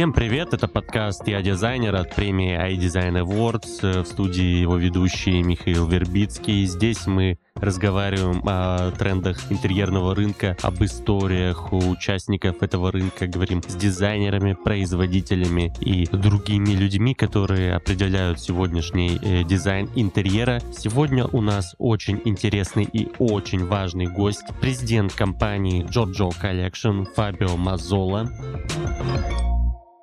Всем привет, это подкаст «Я дизайнер» от премии iDesign Awards. В студии его ведущий Михаил Вербицкий. Здесь мы разговариваем о трендах интерьерного рынка, об историях у участников этого рынка, говорим с дизайнерами, производителями и другими людьми, которые определяют сегодняшний э, дизайн интерьера. Сегодня у нас очень интересный и очень важный гость, президент компании Giorgio Collection Фабио Мазола.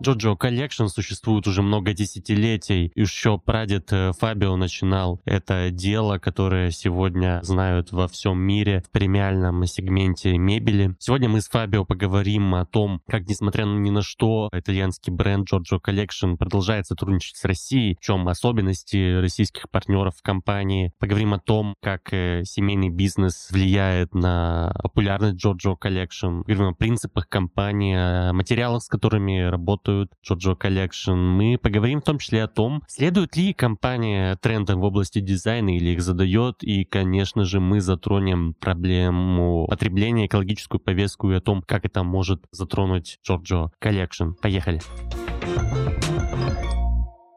Джоджо Collection существует уже много десятилетий. Еще прадед э, Фабио начинал это дело, которое сегодня знают во всем мире в премиальном сегменте мебели. Сегодня мы с Фабио поговорим о том, как, несмотря ни на что, итальянский бренд Giorgio Collection продолжает сотрудничать с Россией, в чем особенности российских партнеров в компании. Поговорим о том, как э, семейный бизнес влияет на популярность Giorgio Collection. Поговорим о принципах компании, о материалах, с которыми работают работают Jojo Collection. Мы поговорим в том числе о том, следует ли компания трендам в области дизайна или их задает. И, конечно же, мы затронем проблему потребления, экологическую повестку и о том, как это может затронуть Jojo Collection. Поехали!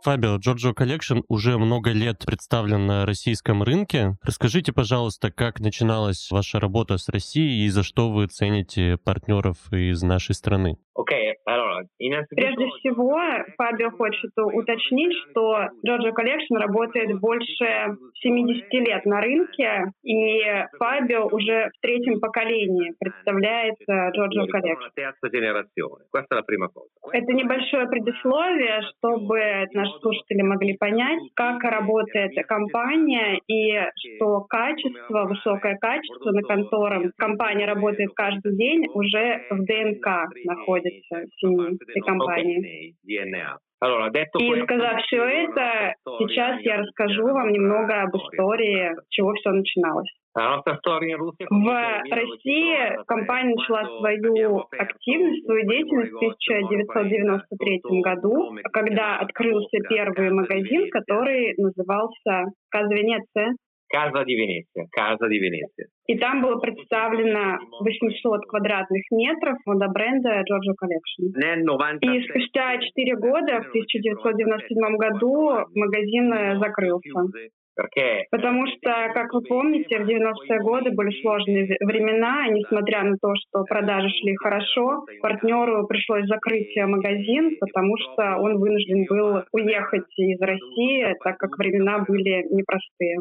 Фабио, Giorgio Collection уже много лет представлен на российском рынке. Расскажите, пожалуйста, как начиналась ваша работа с Россией и за что вы цените партнеров из нашей страны? Прежде всего, Фабио хочет уточнить, что Giorgio Collection работает больше 70 лет на рынке, и Фабио уже в третьем поколении представляет Giorgio Collection. Это небольшое предисловие, чтобы наши слушатели могли понять, как работает компания и что качество, высокое качество, на котором компания работает каждый день, уже в ДНК находится в семье этой компании. И сказав все это, сейчас я расскажу вам немного об истории, с чего все начиналось. В России компания начала свою активность, свою деятельность в 1993 году, когда открылся первый магазин, который назывался «Каза Венеция». Casa di Venezia, Casa di Venezia. И там было представлено 800 квадратных метров бренда Giorgio Collection. И спустя 4 года, в 1997 году, магазин закрылся. Потому что, как вы помните, в 90-е годы были сложные времена, и несмотря на то, что продажи шли хорошо, партнеру пришлось закрыть магазин, потому что он вынужден был уехать из России, так как времена были непростые.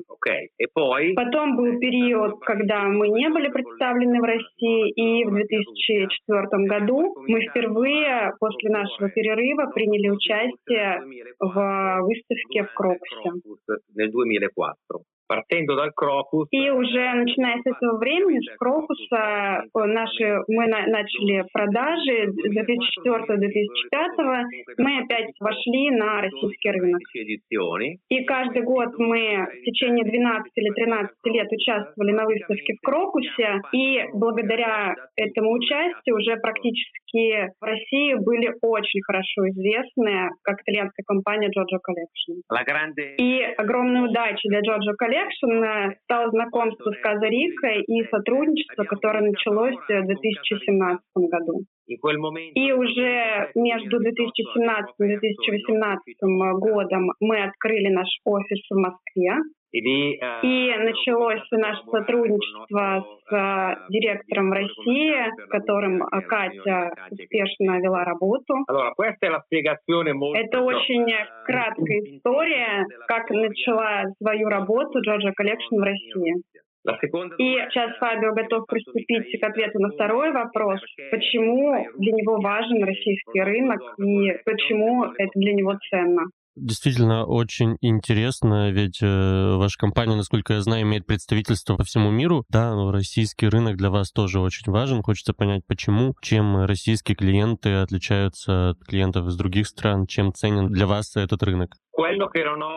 Потом был период, когда мы не были представлены в России, и в 2004 году мы впервые после нашего перерыва приняли участие в выставке в Крокусе. 2004. Partendo dal Crocus. И уже начиная с этого времени, с Крокуса, наши, мы на, начали продажи 2004-2005, мы опять вошли на российский рынок. И каждый год мы в течение 12 или 13 лет участвовали на выставке в Крокусе, и благодаря этому участию уже практически в России были очень хорошо известны как итальянская компания Giorgio Collection. И огромная удача для Giorgio Collection Collection стало знакомство с Каза Рикой и сотрудничество, которое началось в 2017 году. И уже между 2017 и 2018 годом мы открыли наш офис в Москве. И началось наше сотрудничество с э, директором в России, с которым э, Катя успешно вела работу. Это очень краткая история, как начала свою работу Georgia Collection в России. И сейчас Фабио готов приступить к ответу на второй вопрос. Почему для него важен российский рынок и почему это для него ценно? Действительно очень интересно, ведь э, ваша компания, насколько я знаю, имеет представительство по всему миру. Да, но российский рынок для вас тоже очень важен. Хочется понять, почему, чем российские клиенты отличаются от клиентов из других стран, чем ценен для вас этот рынок.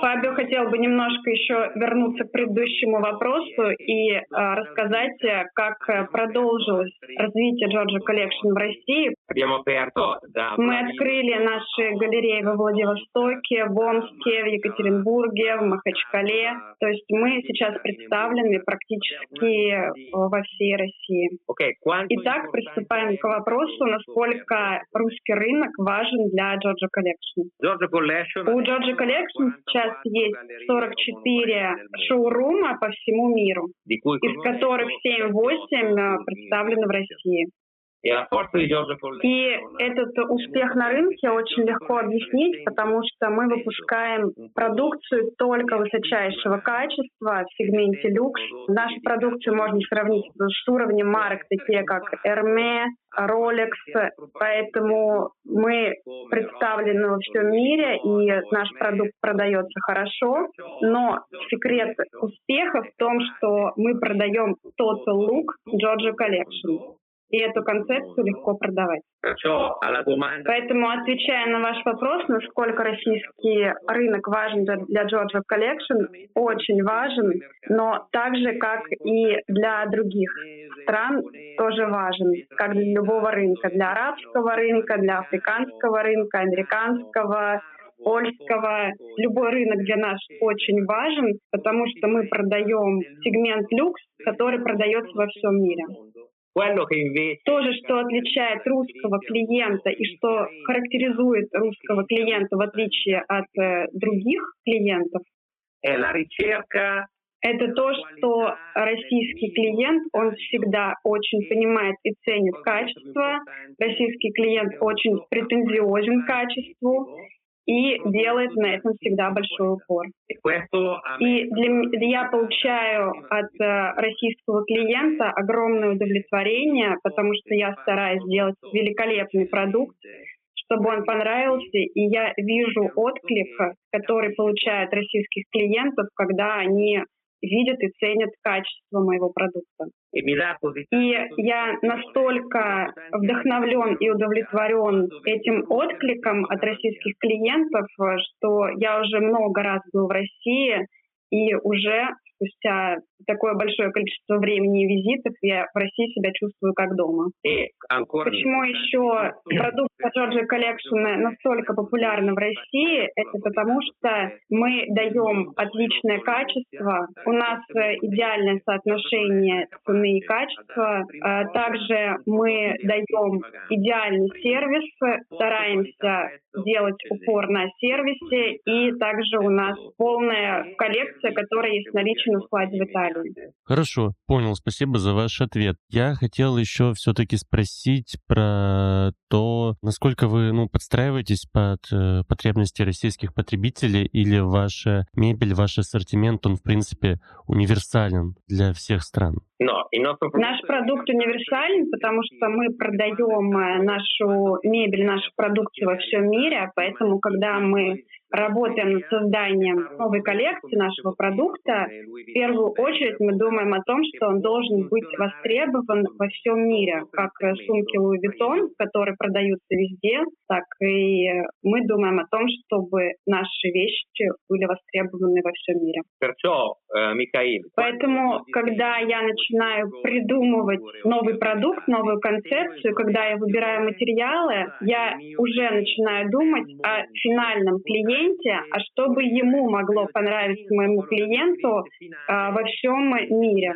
Фабио хотел бы немножко еще вернуться к предыдущему вопросу и э, рассказать, как продолжилось развитие Georgia Collection в России. Мы открыли наши галереи во Владивостоке, в Омске, в Екатеринбурге, в Махачкале. То есть мы сейчас представлены практически во всей России. Итак, приступаем к вопросу, насколько русский рынок важен для Georgia Collection. У Georgia Collection сейчас есть 44 шоурума по всему миру, из которых 7-8 представлены в России. И этот успех на рынке очень легко объяснить, потому что мы выпускаем продукцию только высочайшего качества в сегменте люкс. Нашу продукцию можно сравнить с уровнем марок, такие как Hermès, Rolex, поэтому мы представлены во всем мире, и наш продукт продается хорошо, но секрет успеха в том, что мы продаем Total Look Georgia Collection и эту концепцию легко продавать. Поэтому, отвечая на ваш вопрос, насколько российский рынок важен для Georgia Collection, очень важен, но так же, как и для других стран, тоже важен, как для любого рынка, для арабского рынка, для африканского рынка, американского, польского. Любой рынок для нас очень важен, потому что мы продаем сегмент люкс, который продается во всем мире. То же, что отличает русского клиента и что характеризует русского клиента в отличие от э, других клиентов, это то, что российский клиент, он всегда очень понимает и ценит качество, российский клиент очень претензиозен к качеству, и делает на этом всегда большой упор. И для, я получаю от э, российского клиента огромное удовлетворение, потому что я стараюсь сделать великолепный продукт, чтобы он понравился, и я вижу отклик, который получают российских клиентов, когда они видят и ценят качество моего продукта. И я настолько вдохновлен и удовлетворен этим откликом от российских клиентов, что я уже много раз был в России и уже спустя такое большое количество времени и визитов я в России себя чувствую как дома. Почему еще продукция Georgia Collection настолько популярна в России? Это потому что мы даем отличное качество, у нас идеальное соотношение цены и качества, а также мы даем идеальный сервис, стараемся делать упор на сервисе, и также у нас полная коллекция, которая есть наличие на складе в Италии. Хорошо, понял, спасибо за ваш ответ. Я хотел еще все-таки спросить про то, насколько вы ну, подстраиваетесь под э, потребности российских потребителей или ваша мебель, ваш ассортимент, он в принципе универсален для всех стран? Наш продукт универсален, потому что мы продаем э, нашу мебель, нашу продукцию во всем мире, поэтому когда мы работаем над созданием новой коллекции нашего продукта, в первую очередь мы думаем о том, что он должен быть востребован во всем мире, как сумки Louis Vuitton, которые продаются везде, так и мы думаем о том, чтобы наши вещи были востребованы во всем мире. Э, Поэтому, когда я начинаю придумывать новый продукт, новую концепцию, когда я выбираю материалы, я уже начинаю думать о финальном клиенте, а чтобы ему могло понравиться моему клиенту а, во всем мире.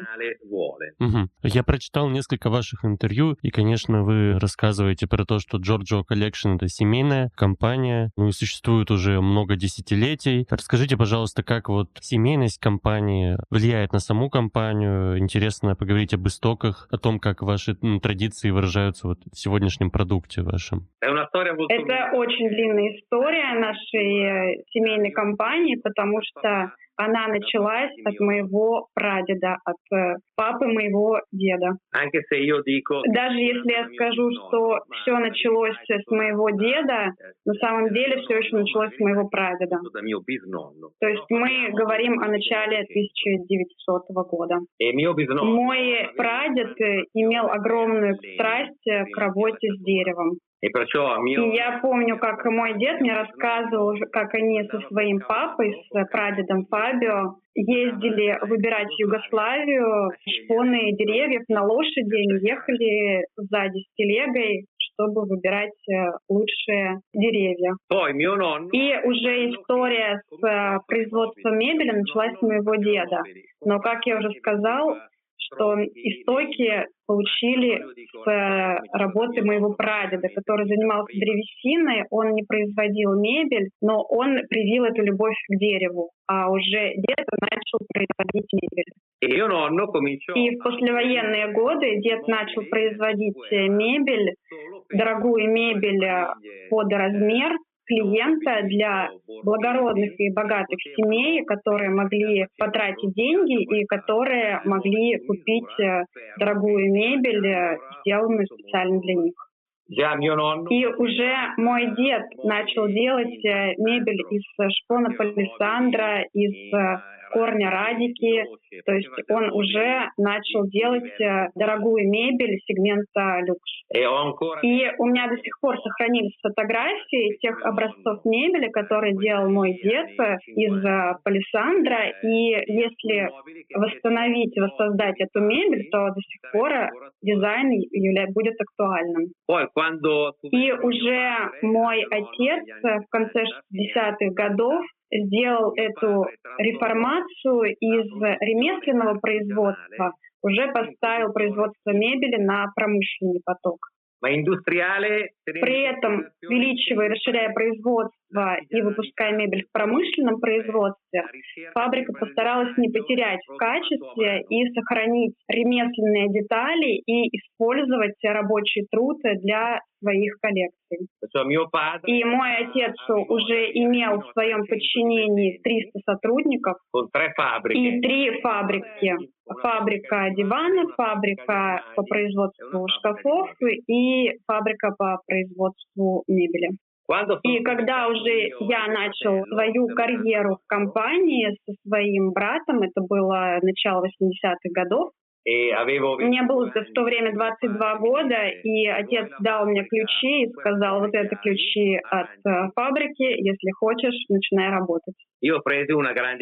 Угу. Я прочитал несколько ваших интервью, и, конечно, вы рассказываете про то, что Giorgio Collection — это семейная компания, ну и существует уже много десятилетий. Расскажите, пожалуйста, как вот семейность компании влияет на саму компанию? Интересно поговорить об истоках, о том, как ваши ну, традиции выражаются вот в сегодняшнем продукте вашем. Это очень длинная история нашей семейной компании, потому что она началась от моего прадеда, от э, папы моего деда. Даже если я скажу, что все началось с моего деда, на самом деле все еще началось с моего прадеда. То есть мы говорим о начале 1900 года. Мой прадед имел огромную страсть к работе с деревом. И я помню, как мой дед мне рассказывал, как они со своим папой, с прадедом Фабио, ездили выбирать Югославию, шпоны деревьев на лошади, ехали сзади с телегой, чтобы выбирать э, лучшие деревья. И уже история с э, производством мебели началась с моего деда. Но, как я уже сказал, что истоки получили с э, работы моего прадеда, который занимался древесиной. Он не производил мебель, но он привил эту любовь к дереву, а уже дед начал производить мебель. И в послевоенные годы дед начал производить мебель, дорогую мебель э, под размер, клиента для благородных и богатых семей, которые могли потратить деньги и которые могли купить э, дорогую мебель, э, сделанную специально для них. И уже мой дед начал делать э, мебель из шпона палисандра, из корня радики. То есть он уже начал делать э, дорогую мебель сегмента люкс. И у меня до сих пор сохранились фотографии тех образцов мебели, которые делал мой дед э, из э, палисандра. И если восстановить, воссоздать эту мебель, то до сих пор дизайн будет актуальным. И уже мой отец в конце 60-х годов сделал эту реформацию из ремесленного производства, уже поставил производство мебели на промышленный поток. При этом, увеличивая и расширяя производство и выпуская мебель в промышленном производстве, фабрика постаралась не потерять в качестве и сохранить ремесленные детали и использовать рабочий труд для своих коллекций. И мой отец уже имел в своем подчинении 300 сотрудников и три фабрики. Фабрика диванов, фабрика по производству шкафов и фабрика по производству мебели. И когда уже я начал свою карьеру в компании со своим братом, это было начало 80-х годов, мне было в то время 22 года, и отец дал мне ключи и сказал, вот это ключи от э, фабрики, если хочешь, начинай работать.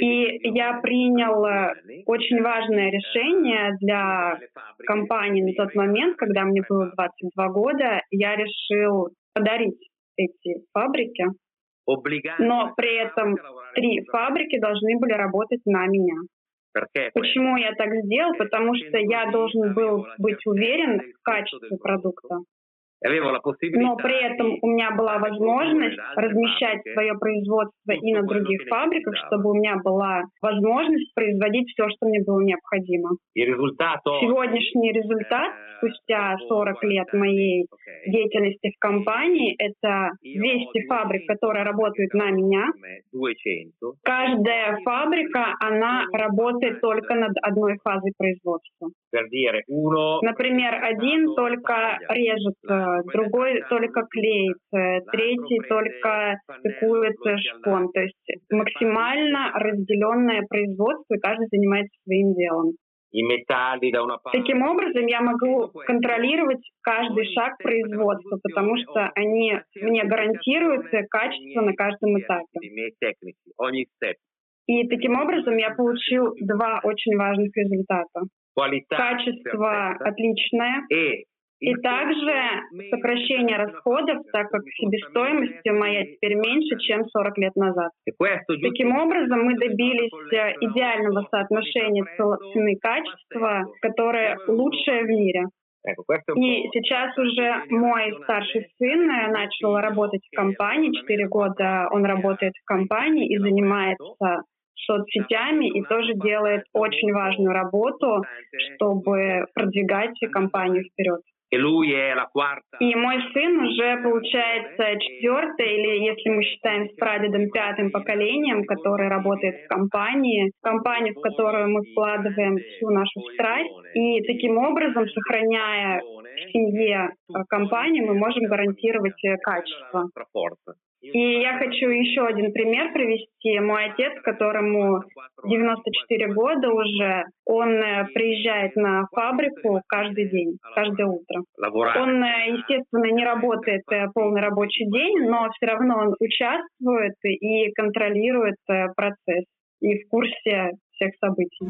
И я принял э, очень важное решение для компании на тот момент, когда мне было 22 года. Я решил подарить эти фабрики, но при этом три фабрики должны были работать на меня. Почему я так сделал? Потому что я должен был быть уверен в качестве продукта. Но при этом у меня была возможность размещать свое производство и на других фабриках, чтобы у меня была возможность производить все, что мне было необходимо. Сегодняшний результат спустя 40 лет моей деятельности в компании — это 200 фабрик, которые работают на меня. Каждая фабрика, она работает только над одной фазой производства. Например, один только режет э, другой только клеит, третий только стыкует шпон. То есть максимально разделенное производство, и каждый занимается своим делом. Таким образом, я могу контролировать каждый шаг производства, потому что они мне гарантируют качество на каждом этапе. И таким образом я получил два очень важных результата. Качество отличное и также сокращение расходов, так как себестоимость моя теперь меньше, чем 40 лет назад. Таким образом, мы добились э, идеального соотношения цены и качества, которое лучшее в мире. И сейчас уже мой старший сын э, начал работать в компании, 4 года он работает в компании и занимается соцсетями и тоже делает очень важную работу, чтобы продвигать компанию вперед. И мой сын уже, получается, четвертый, или если мы считаем с прадедом пятым поколением, который работает в компании, в компанию, в которую мы вкладываем всю нашу страсть. И таким образом, сохраняя в семье э, компанию, мы можем гарантировать э, качество. И я хочу еще один пример привести. Мой отец, которому 94 года уже, он э, приезжает на фабрику каждый день, каждое утро. Он, э, естественно, не работает э, полный рабочий день, но все равно он участвует и контролирует процесс и в курсе всех событий.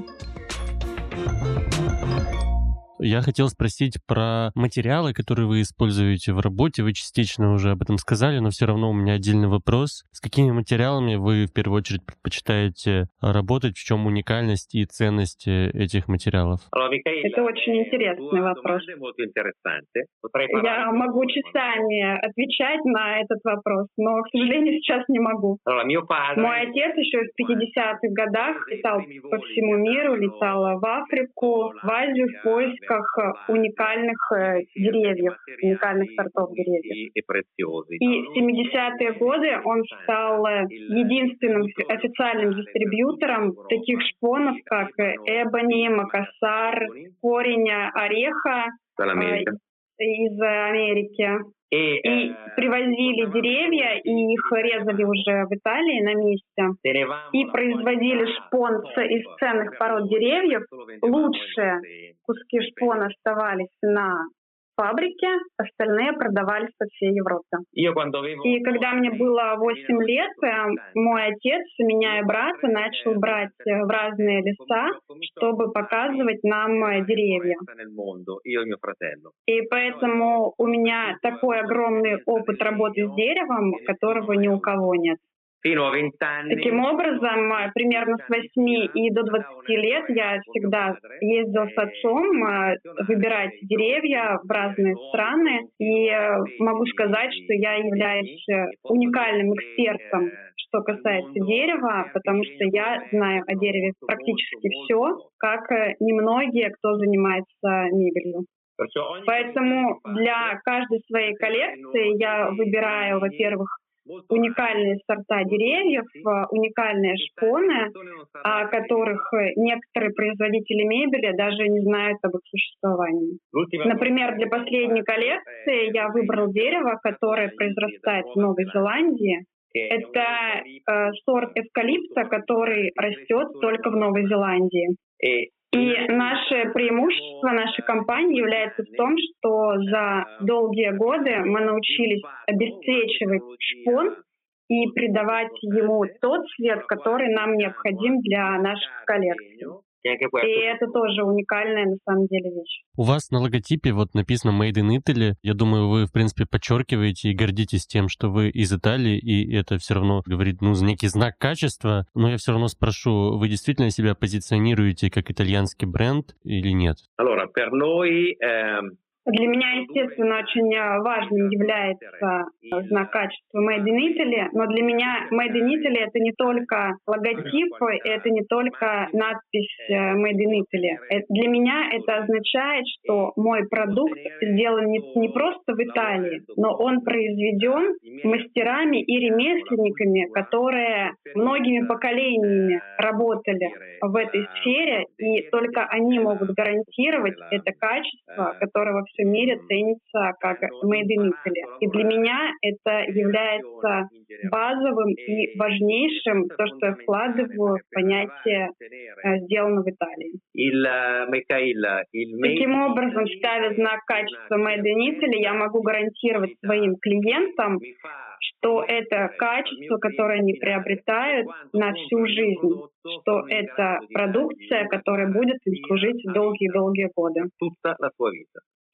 Я хотел спросить про материалы, которые вы используете в работе. Вы частично уже об этом сказали, но все равно у меня отдельный вопрос. С какими материалами вы в первую очередь предпочитаете работать? В чем уникальность и ценность э, этих материалов? Это очень интересный вопрос. Я могу часами отвечать на этот вопрос, но, к сожалению, сейчас не могу. Мой отец еще в 50-х годах летал по всему миру, летал в Африку, в Азию в поисках уникальных э, деревьев, уникальных сортов деревьев. И в 70-е годы он стал э, единственным официальным дистрибьютором таких шпонов, как эбони, макасар, корень ореха э, из Америки. И привозили деревья, и их резали уже в Италии на месте. И производили шпон из ценных пород деревьев. Лучшие куски шпона оставались на фабрике, остальные продавались по всей Европе. И когда мне было 8 лет, э, мой отец, меня и брата, начал брать э, в разные леса, чтобы показывать нам э, деревья. И поэтому у меня такой огромный опыт работы с деревом, которого ни у кого нет. Таким образом, примерно с 8 и до 20 лет я всегда ездил с отцом э, выбирать деревья в разные страны. И э, могу сказать, что я являюсь э, уникальным экспертом, что касается дерева, потому что я знаю о дереве практически все, как немногие, кто занимается мебелью. Поэтому для каждой своей коллекции я выбираю, во-первых, уникальные сорта деревьев, э, уникальные шпоны, о которых некоторые производители мебели даже не знают об их существовании. Например, для последней коллекции я выбрал дерево, которое произрастает в Новой Зеландии. Это э, сорт эвкалипта, который растет только в Новой Зеландии. И наше преимущество нашей компании является в том, что за долгие годы мы научились обесцвечивать шпон и придавать ему тот цвет, который нам необходим для наших коллекций. И это тоже уникальная на самом деле вещь. У вас на логотипе вот написано Made in Italy. Я думаю, вы, в принципе, подчеркиваете и гордитесь тем, что вы из Италии, и это все равно говорит, ну, некий знак качества. Но я все равно спрошу, вы действительно себя позиционируете как итальянский бренд или нет? Allora, per noi, ehm, для меня, естественно, очень э, важным является э, знак качества Made in Italy, но для меня Made in Italy — это не только логотип, это не только надпись э, Made in Italy. Для меня это означает, что мой продукт сделан не, не просто в Италии, но он произведен мастерами и ремесленниками, которые многими поколениями работали в этой сфере, и только они могут гарантировать это качество, которого всем мире ценится как made in Italy. И для меня это является базовым и важнейшим, то, что я вкладываю в понятие э, «сделано в Италии». Таким образом, ставя знак качества Made in Italy, я могу гарантировать своим клиентам, что это качество, которое они приобретают на всю жизнь, что это продукция, которая будет им служить долгие-долгие годы.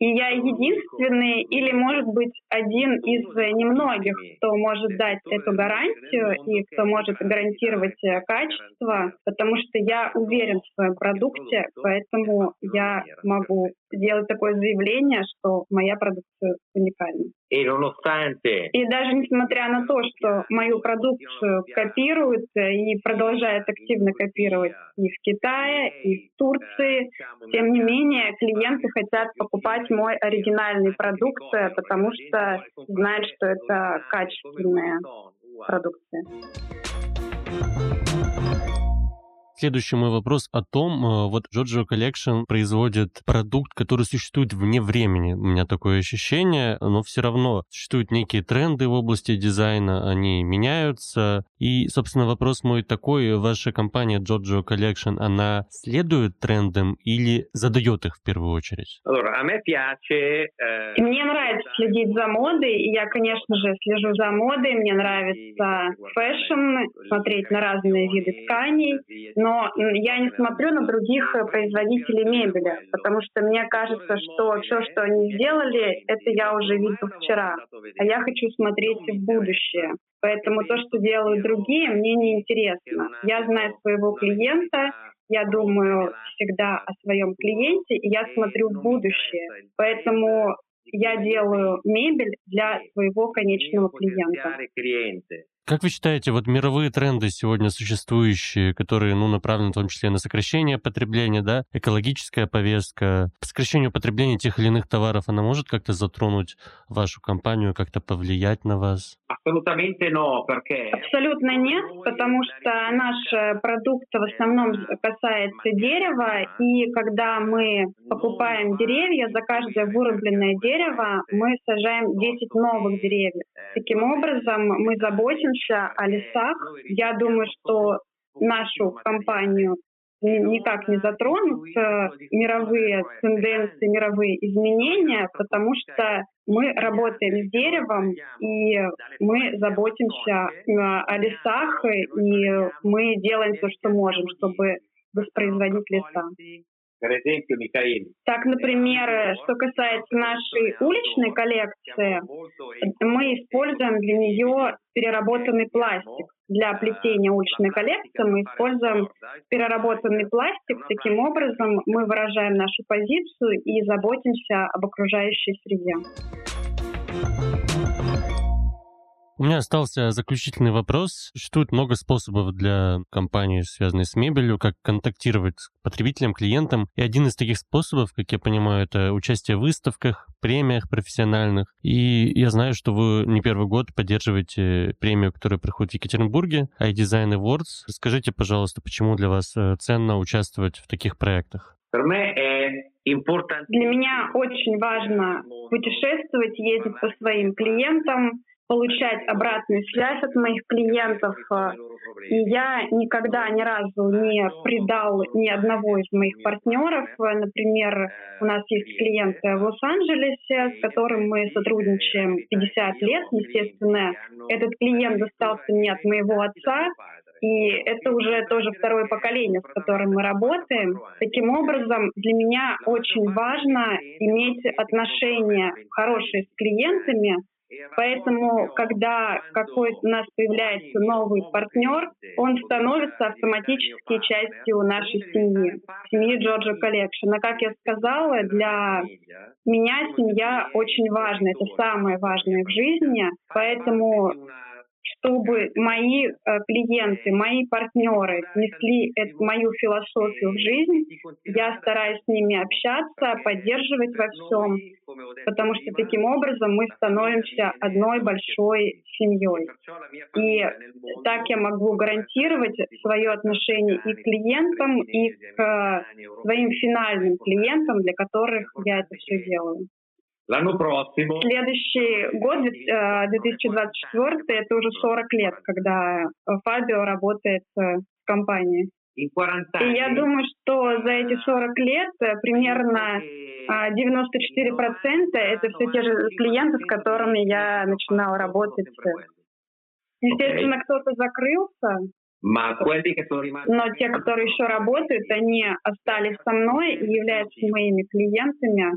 И я единственный или, может быть, один из немногих, кто может дать эту гарантию и кто может гарантировать э, качество, потому что я уверен в своем продукте, поэтому я могу сделать такое заявление, что моя продукция уникальна. И даже несмотря на то, что мою продукцию копируют э, и продолжают активно копировать и в Китае, и в Турции, тем не менее клиенты хотят покупать мой оригинальный продукт, э, потому что знают, что это качественная продукция. Следующий мой вопрос о том, э, вот Giorgio Collection производит продукт, который существует вне времени. У меня такое ощущение, но все равно существуют некие тренды в области дизайна, они меняются. И, собственно, вопрос мой такой, ваша компания Giorgio Collection, она следует трендам или задает их в первую очередь? Eh, мне нравится следить за модой, и я, конечно же, слежу за модой, мне нравится fashion, смотреть на разные виды тканей, но Но я не смотрю на других э, производителей мебели, потому что мне кажется, что все, что они сделали, это я уже видел вчера. А я хочу смотреть в будущее. Поэтому то, что делают другие, мне не интересно. Я знаю своего клиента, я думаю всегда о своем клиенте, и я смотрю в будущее. Поэтому я делаю мебель для своего конечного клиента. Как вы считаете, вот мировые тренды сегодня существующие, которые, ну, направлены в том числе на сокращение потребления, да, экологическая повестка, по сокращению потребления тех или иных товаров, она может как-то затронуть вашу компанию, как-то повлиять на вас? Абсолютно нет, потому что наш продукт в основном касается дерева, и когда мы покупаем деревья, за каждое вырубленное дерево мы сажаем 10 новых деревьев. Таким образом, мы заботимся о лесах. Я думаю, что нашу компанию никак не затронут э, мировые тенденции, мировые изменения, потому что мы работаем с деревом, и мы заботимся э, о лесах, и мы делаем все, что можем, чтобы воспроизводить леса. Так, например, что касается нашей уличной коллекции, мы используем для нее переработанный пластик. Для плетения уличной коллекции мы используем переработанный пластик. Таким образом, мы выражаем нашу позицию и заботимся об окружающей среде. У меня остался заключительный вопрос. Существует много способов для компании, связанной с мебелью, как контактировать с потребителям, клиентам. И один из таких способов, как я понимаю, это участие в выставках, премиях профессиональных. И я знаю, что вы не первый год поддерживаете премию, которая проходит в Екатеринбурге, iDesign Awards. Расскажите, пожалуйста, почему для вас э, ценно участвовать в таких проектах? Для меня очень важно путешествовать, ездить по своим клиентам, получать обратную связь от моих клиентов. Э, и я никогда ни разу не предал ни одного из моих партнеров. Например, у нас есть клиент в Лос-Анджелесе, с которым мы сотрудничаем 50 лет. Естественно, этот клиент достался мне от моего отца, и это уже тоже второе поколение, с которым мы работаем. Таким образом, для меня очень важно иметь отношения хорошие с клиентами, Поэтому, когда какой у нас появляется новый партнер, он становится автоматически частью нашей семьи, семьи Georgia Collection. А как я сказала, для меня семья очень важна, это самое важное в жизни, поэтому чтобы мои э, клиенты, мои партнеры несли эту мою философию в жизнь, я стараюсь с ними общаться, поддерживать во всем, потому что таким образом мы становимся одной большой семьей. И так я могу гарантировать свое отношение и к клиентам, и к своим финальным клиентам, для которых я это все делаю. L'anno prossimo... Следующий год, 2024, э, это уже 40 лет, когда Фабио работает э, в компании. И я думаю, что за эти 40 лет э, примерно 94% это все те же клиенты, с которыми я начинала работать. Естественно, кто-то закрылся, но те, которые еще работают, они остались со мной и являются моими клиентами.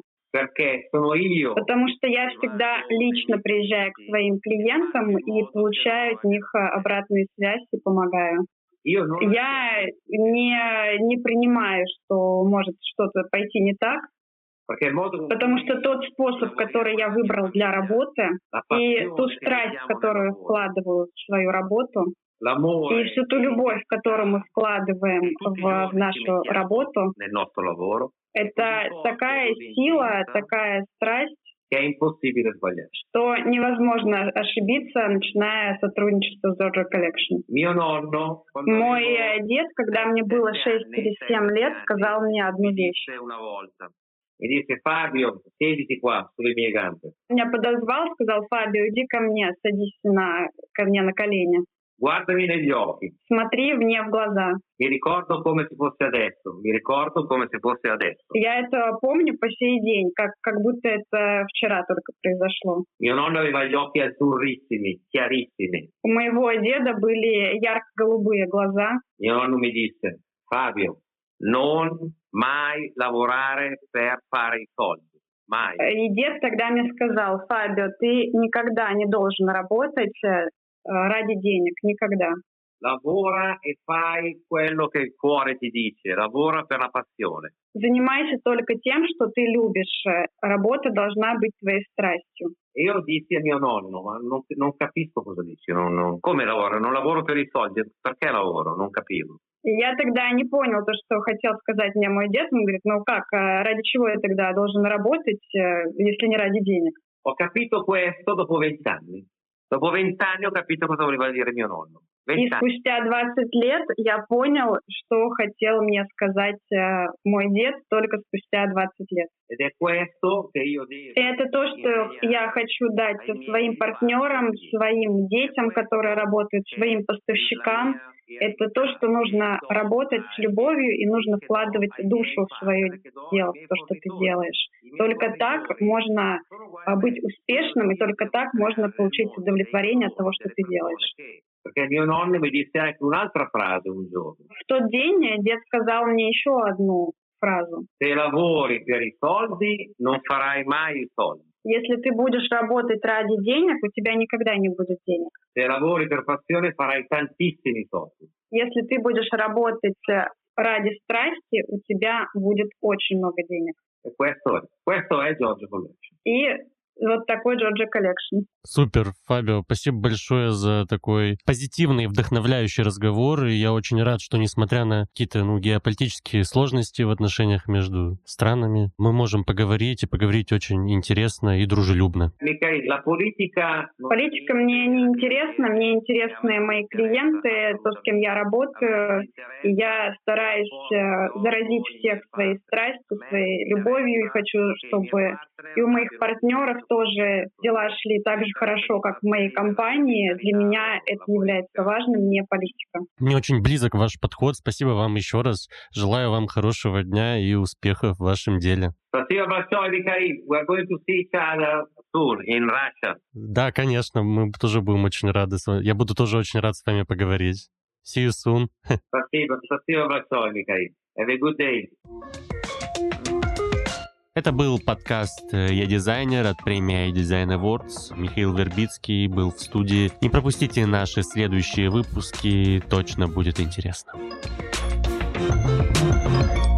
Потому что я всегда лично приезжаю к своим клиентам и получаю от них а, обратную связь и помогаю. Я не, не принимаю, что может что-то пойти не так, Потому что тот способ, который я выбрал для работы, и ту страсть, которую вкладываю в свою работу, и всю ту любовь, которую мы вкладываем в, в нашу работу, это такая сила, такая страсть, что невозможно ошибиться, начиная сотрудничество с Giorgio Collection. Мой э, дед, когда мне было 6 или 7 лет, сказал мне одну вещь. Меня подозвал, сказал, Фабио, иди ко мне, садись на, ко мне на колени. Guardami negli occhi. Смотри мне в глаза. Mi ricordo come se fosse adesso. Mi ricordo come se fosse adesso. Я это помню по сей день, как, как будто это вчера только произошло. Mio nonno aveva gli occhi azzurrissimi, chiarissimi. У моего деда были ярко-голубые глаза. Mio nonno mi disse, Fabio, non mai lavorare per fare i soldi. Mai. И дед тогда мне сказал, Фабио, ты никогда не должен работать э, ради денег, никогда. Lavora e fai quello che il cuore ti dice, lavora per la passione. Занимайся только тем, что ты любишь. Работа должна быть твоей страстью. E io dissi a mio nonno, ma non, non capisco cosa dici, non, non, come lavoro? Non lavoro per i soldi, perché lavoro? Non capivo. Я тогда не понял то, что хотел сказать мне мой дед. Он говорит, ну как, ради чего я тогда должен работать, если не ради денег? Ho capito questo dopo vent'anni. Dopo vent'anni ho capito cosa voleva dire mio nonno. И спустя 20 лет я понял, что хотел мне сказать э, мой дед только спустя 20 лет. Это то, что я хочу дать своим партнерам, своим детям, которые работают, своим поставщикам. Это то, что нужно работать с любовью и нужно вкладывать душу в свое дело, в то, что ты делаешь. Только так можно быть успешным, и только так можно получить удовлетворение от того, что ты делаешь. Giorno. В тот день дед сказал мне еще одну фразу. Если ты будешь работать ради денег, у тебя никогда не будет денег. Если ты будешь работать ради страсти, у тебя будет очень много денег. Questo è, questo è Giorgio Collection. И вот такой Georgia Collection. Супер, Фабио, спасибо большое за такой позитивный, вдохновляющий разговор. И я очень рад, что несмотря на какие-то ну, геополитические сложности в отношениях между странами, мы можем поговорить и поговорить очень интересно и дружелюбно. Политика мне не интересна, мне интересны мои клиенты, то, с кем я работаю. И я стараюсь э, заразить всех своей страстью, своей любовью и хочу, чтобы и у моих партнеров тоже дела шли так же хорошо, как в моей компании. Для меня это является важным, не политика. Мне очень близок ваш подход. Спасибо вам еще раз. Желаю вам хорошего дня и успехов в вашем деле. Спасибо большое, Викари. We're going to see each other soon in Russia. Да, конечно, мы тоже будем очень рады. Я буду тоже очень рад с вами поговорить. See you soon. Спасибо, спасибо большое, Викари. Have a good day. Это был подкаст э, «Я дизайнер» от премии iDesign Awards. Михаил Вербицкий был в студии. Не пропустите наши следующие выпуски, точно будет интересно. thank you